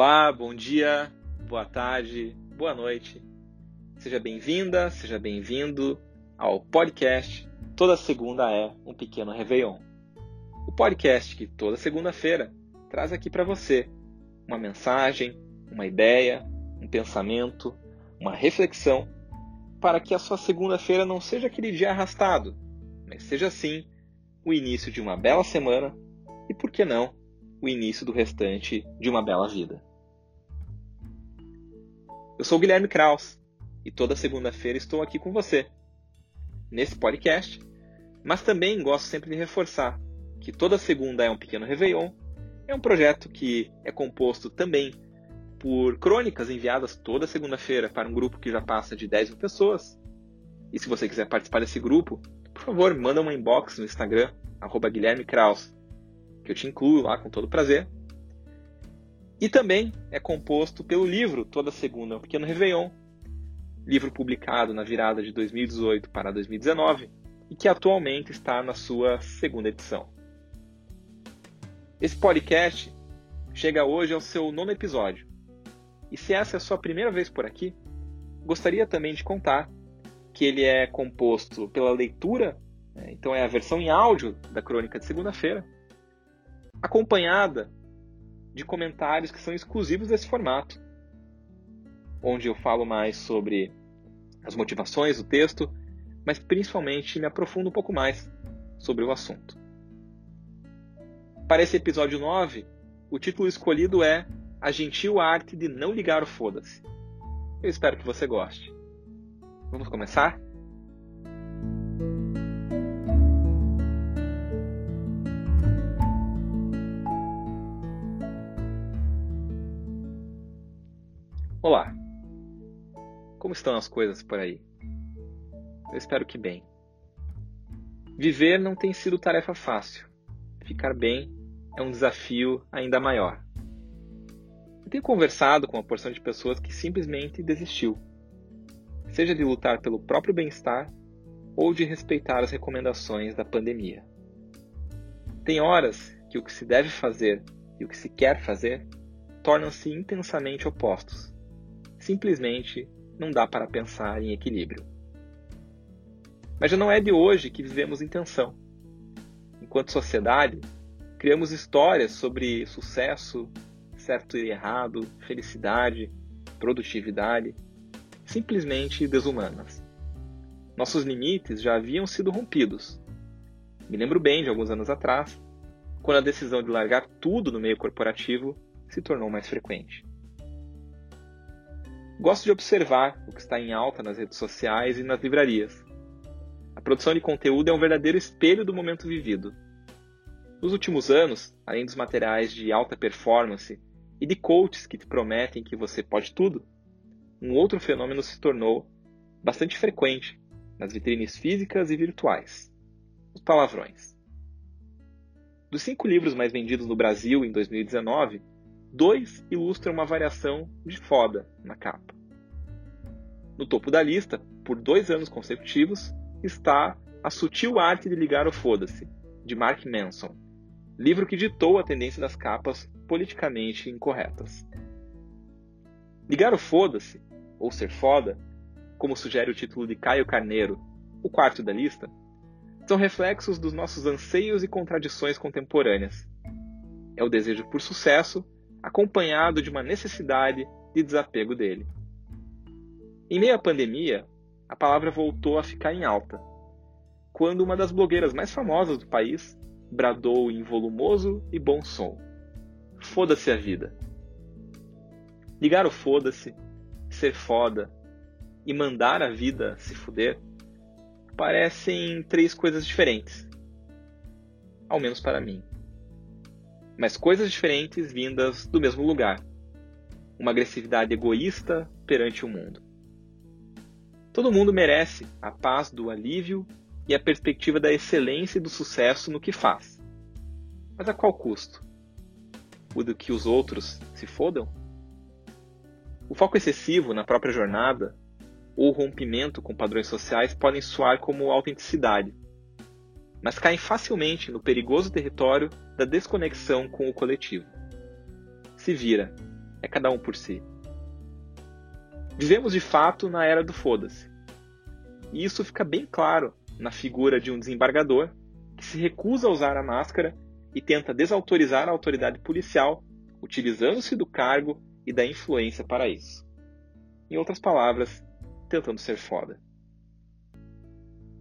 Olá, bom dia, boa tarde, boa noite. Seja bem-vinda, seja bem-vindo ao podcast Toda Segunda é um Pequeno Réveillon. O podcast que toda segunda-feira traz aqui para você uma mensagem, uma ideia, um pensamento, uma reflexão para que a sua segunda-feira não seja aquele dia arrastado, mas seja sim o início de uma bela semana e, por que não, o início do restante de uma bela vida. Eu sou Guilherme Kraus e toda segunda-feira estou aqui com você, nesse podcast, mas também gosto sempre de reforçar que toda segunda é um pequeno Réveillon, é um projeto que é composto também por crônicas enviadas toda segunda-feira para um grupo que já passa de 10 mil pessoas. E se você quiser participar desse grupo, por favor, manda uma inbox no Instagram, arroba Guilherme Kraus, que eu te incluo lá com todo prazer. E também é composto pelo livro Toda Segunda, um pequeno Réveillon, livro publicado na virada de 2018 para 2019 e que atualmente está na sua segunda edição. Esse podcast chega hoje ao seu nono episódio. E se essa é a sua primeira vez por aqui, gostaria também de contar que ele é composto pela leitura, né, então é a versão em áudio da crônica de segunda-feira, acompanhada de comentários que são exclusivos desse formato, onde eu falo mais sobre as motivações do texto, mas principalmente me aprofundo um pouco mais sobre o assunto. Para esse episódio 9, o título escolhido é A Gentil Arte de Não Ligar o Foda-se. Eu espero que você goste. Vamos começar? Olá! Como estão as coisas por aí? Eu espero que bem. Viver não tem sido tarefa fácil. Ficar bem é um desafio ainda maior. Eu tenho conversado com uma porção de pessoas que simplesmente desistiu, seja de lutar pelo próprio bem-estar ou de respeitar as recomendações da pandemia. Tem horas que o que se deve fazer e o que se quer fazer tornam-se intensamente opostos simplesmente não dá para pensar em equilíbrio. Mas já não é de hoje que vivemos em tensão. Enquanto sociedade, criamos histórias sobre sucesso, certo e errado, felicidade, produtividade, simplesmente desumanas. Nossos limites já haviam sido rompidos. Me lembro bem de alguns anos atrás, quando a decisão de largar tudo no meio corporativo se tornou mais frequente. Gosto de observar o que está em alta nas redes sociais e nas livrarias. A produção de conteúdo é um verdadeiro espelho do momento vivido. Nos últimos anos, além dos materiais de alta performance e de coaches que te prometem que você pode tudo, um outro fenômeno se tornou bastante frequente nas vitrines físicas e virtuais: os palavrões. Dos cinco livros mais vendidos no Brasil em 2019, dois ilustram uma variação de foda na capa. No topo da lista, por dois anos consecutivos, está A Sutil Arte de Ligar o Foda-se, de Mark Manson, livro que ditou a tendência das capas politicamente incorretas. Ligar o Foda-se, ou Ser Foda, como sugere o título de Caio Carneiro, o quarto da lista, são reflexos dos nossos anseios e contradições contemporâneas. É o desejo por sucesso acompanhado de uma necessidade de desapego dele. Em meio à pandemia, a palavra voltou a ficar em alta, quando uma das blogueiras mais famosas do país bradou em volumoso e bom som: Foda-se a vida. Ligar o foda-se, ser foda e mandar a vida se fuder parecem três coisas diferentes. Ao menos para mim mas coisas diferentes vindas do mesmo lugar. Uma agressividade egoísta perante o mundo. Todo mundo merece a paz do alívio e a perspectiva da excelência e do sucesso no que faz. Mas a qual custo? O do que os outros se fodam? O foco excessivo na própria jornada ou rompimento com padrões sociais podem soar como autenticidade mas caem facilmente no perigoso território da desconexão com o coletivo. Se vira, é cada um por si. Vivemos de fato na era do foda-se. E isso fica bem claro na figura de um desembargador que se recusa a usar a máscara e tenta desautorizar a autoridade policial, utilizando-se do cargo e da influência para isso. Em outras palavras, tentando ser foda.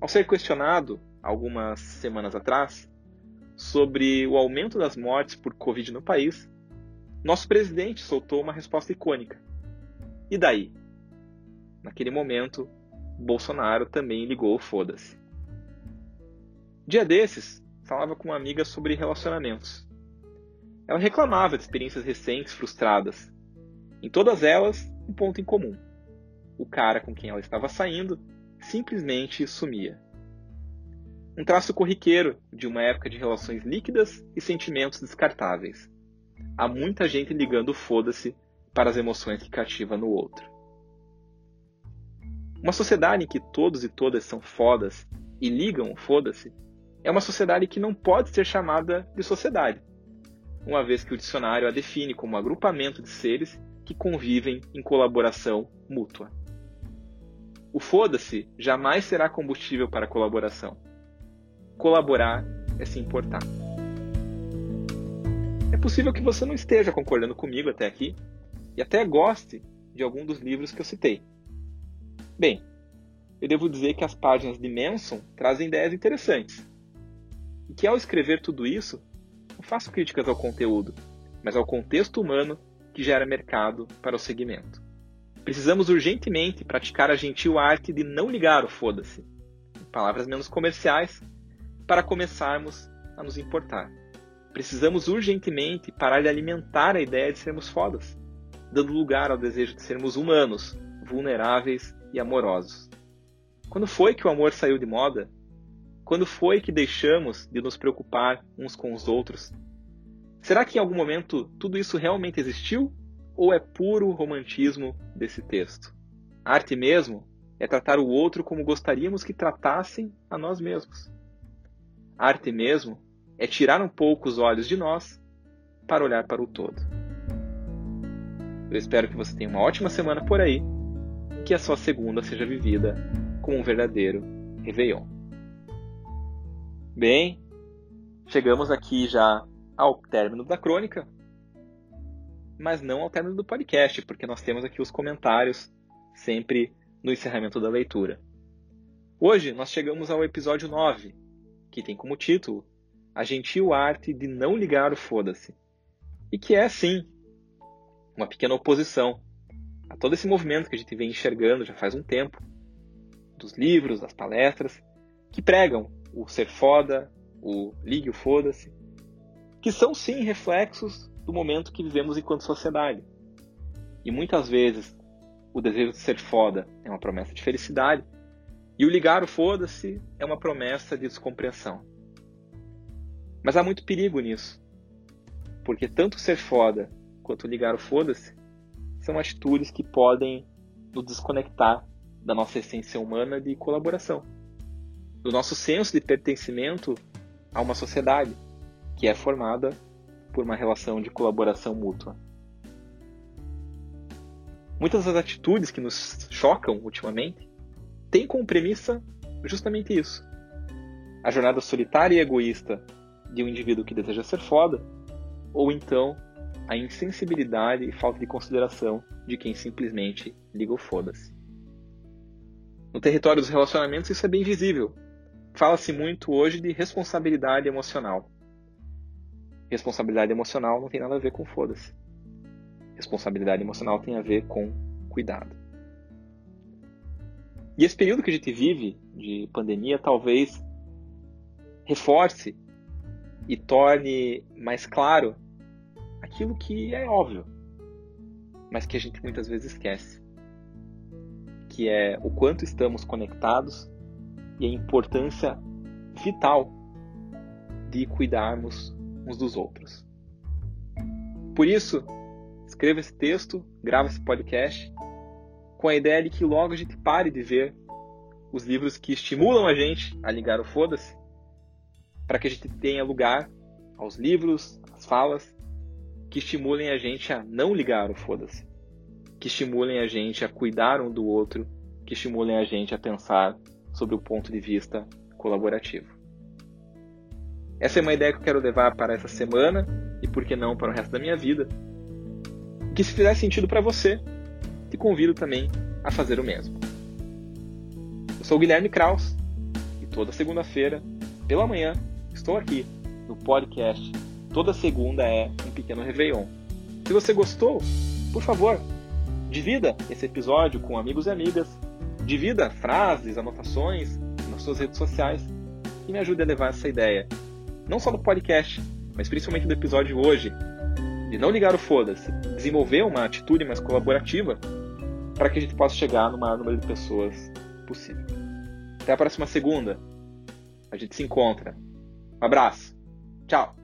Ao ser questionado, algumas semanas atrás, sobre o aumento das mortes por Covid no país, nosso presidente soltou uma resposta icônica. E daí? Naquele momento, Bolsonaro também ligou o foda-se. Dia desses, falava com uma amiga sobre relacionamentos. Ela reclamava de experiências recentes frustradas. Em todas elas, um ponto em comum. O cara com quem ela estava saindo simplesmente sumia. Um traço corriqueiro de uma época de relações líquidas e sentimentos descartáveis. Há muita gente ligando foda-se para as emoções que cativa no outro. Uma sociedade em que todos e todas são fodas e ligam foda-se é uma sociedade que não pode ser chamada de sociedade, uma vez que o dicionário a define como um agrupamento de seres que convivem em colaboração mútua. O foda-se jamais será combustível para a colaboração colaborar é se importar. É possível que você não esteja concordando comigo até aqui e até goste de algum dos livros que eu citei. Bem, eu devo dizer que as páginas de Manson trazem ideias interessantes. E que ao escrever tudo isso, não faço críticas ao conteúdo, mas ao contexto humano que gera mercado para o segmento. Precisamos urgentemente praticar a gentil arte de não ligar o foda-se. Palavras menos comerciais, para começarmos a nos importar. Precisamos urgentemente parar de alimentar a ideia de sermos fodas, dando lugar ao desejo de sermos humanos, vulneráveis e amorosos. Quando foi que o amor saiu de moda? Quando foi que deixamos de nos preocupar uns com os outros? Será que em algum momento tudo isso realmente existiu? Ou é puro romantismo desse texto? A arte mesmo é tratar o outro como gostaríamos que tratassem a nós mesmos. Arte mesmo é tirar um pouco os olhos de nós para olhar para o todo. Eu espero que você tenha uma ótima semana por aí, que a sua segunda seja vivida como um verdadeiro Réveillon. Bem, chegamos aqui já ao término da crônica, mas não ao término do podcast, porque nós temos aqui os comentários sempre no encerramento da leitura. Hoje nós chegamos ao episódio 9, que tem como título A Gentil Arte de Não Ligar o Foda-se. E que é, sim, uma pequena oposição a todo esse movimento que a gente vem enxergando já faz um tempo, dos livros, das palestras, que pregam o ser foda, o ligue o foda-se, que são sim reflexos do momento que vivemos enquanto sociedade. E muitas vezes o desejo de ser foda é uma promessa de felicidade, e o ligar o foda-se é uma promessa de descompreensão. Mas há muito perigo nisso. Porque tanto ser foda quanto ligar o foda-se são atitudes que podem nos desconectar da nossa essência humana de colaboração, do nosso senso de pertencimento a uma sociedade que é formada por uma relação de colaboração mútua. Muitas das atitudes que nos chocam ultimamente tem como premissa justamente isso. A jornada solitária e egoísta de um indivíduo que deseja ser foda, ou então a insensibilidade e falta de consideração de quem simplesmente liga o foda-se. No território dos relacionamentos isso é bem visível. Fala-se muito hoje de responsabilidade emocional. Responsabilidade emocional não tem nada a ver com foda-se. Responsabilidade emocional tem a ver com cuidado. E esse período que a gente vive de pandemia talvez reforce e torne mais claro aquilo que é óbvio, mas que a gente muitas vezes esquece, que é o quanto estamos conectados e a importância vital de cuidarmos uns dos outros. Por isso, escreva esse texto, grava esse podcast com a ideia de que logo a gente pare de ver os livros que estimulam a gente a ligar o foda-se, para que a gente tenha lugar aos livros, às falas, que estimulem a gente a não ligar o foda-se, que estimulem a gente a cuidar um do outro, que estimulem a gente a pensar sobre o ponto de vista colaborativo. Essa é uma ideia que eu quero levar para essa semana e, por que não, para o resto da minha vida. Que se fizer sentido para você, te convido também a fazer o mesmo. Eu sou o Guilherme Kraus e toda segunda-feira, pela manhã, estou aqui no podcast. Toda segunda é um pequeno Réveillon. Se você gostou, por favor, divida esse episódio com amigos e amigas, divida frases, anotações nas suas redes sociais e me ajude a levar essa ideia não só do podcast, mas principalmente do episódio de hoje, de não ligar o foda-se, desenvolver uma atitude mais colaborativa para que a gente possa chegar no maior número de pessoas possível. Até a próxima segunda. A gente se encontra. Um abraço. Tchau.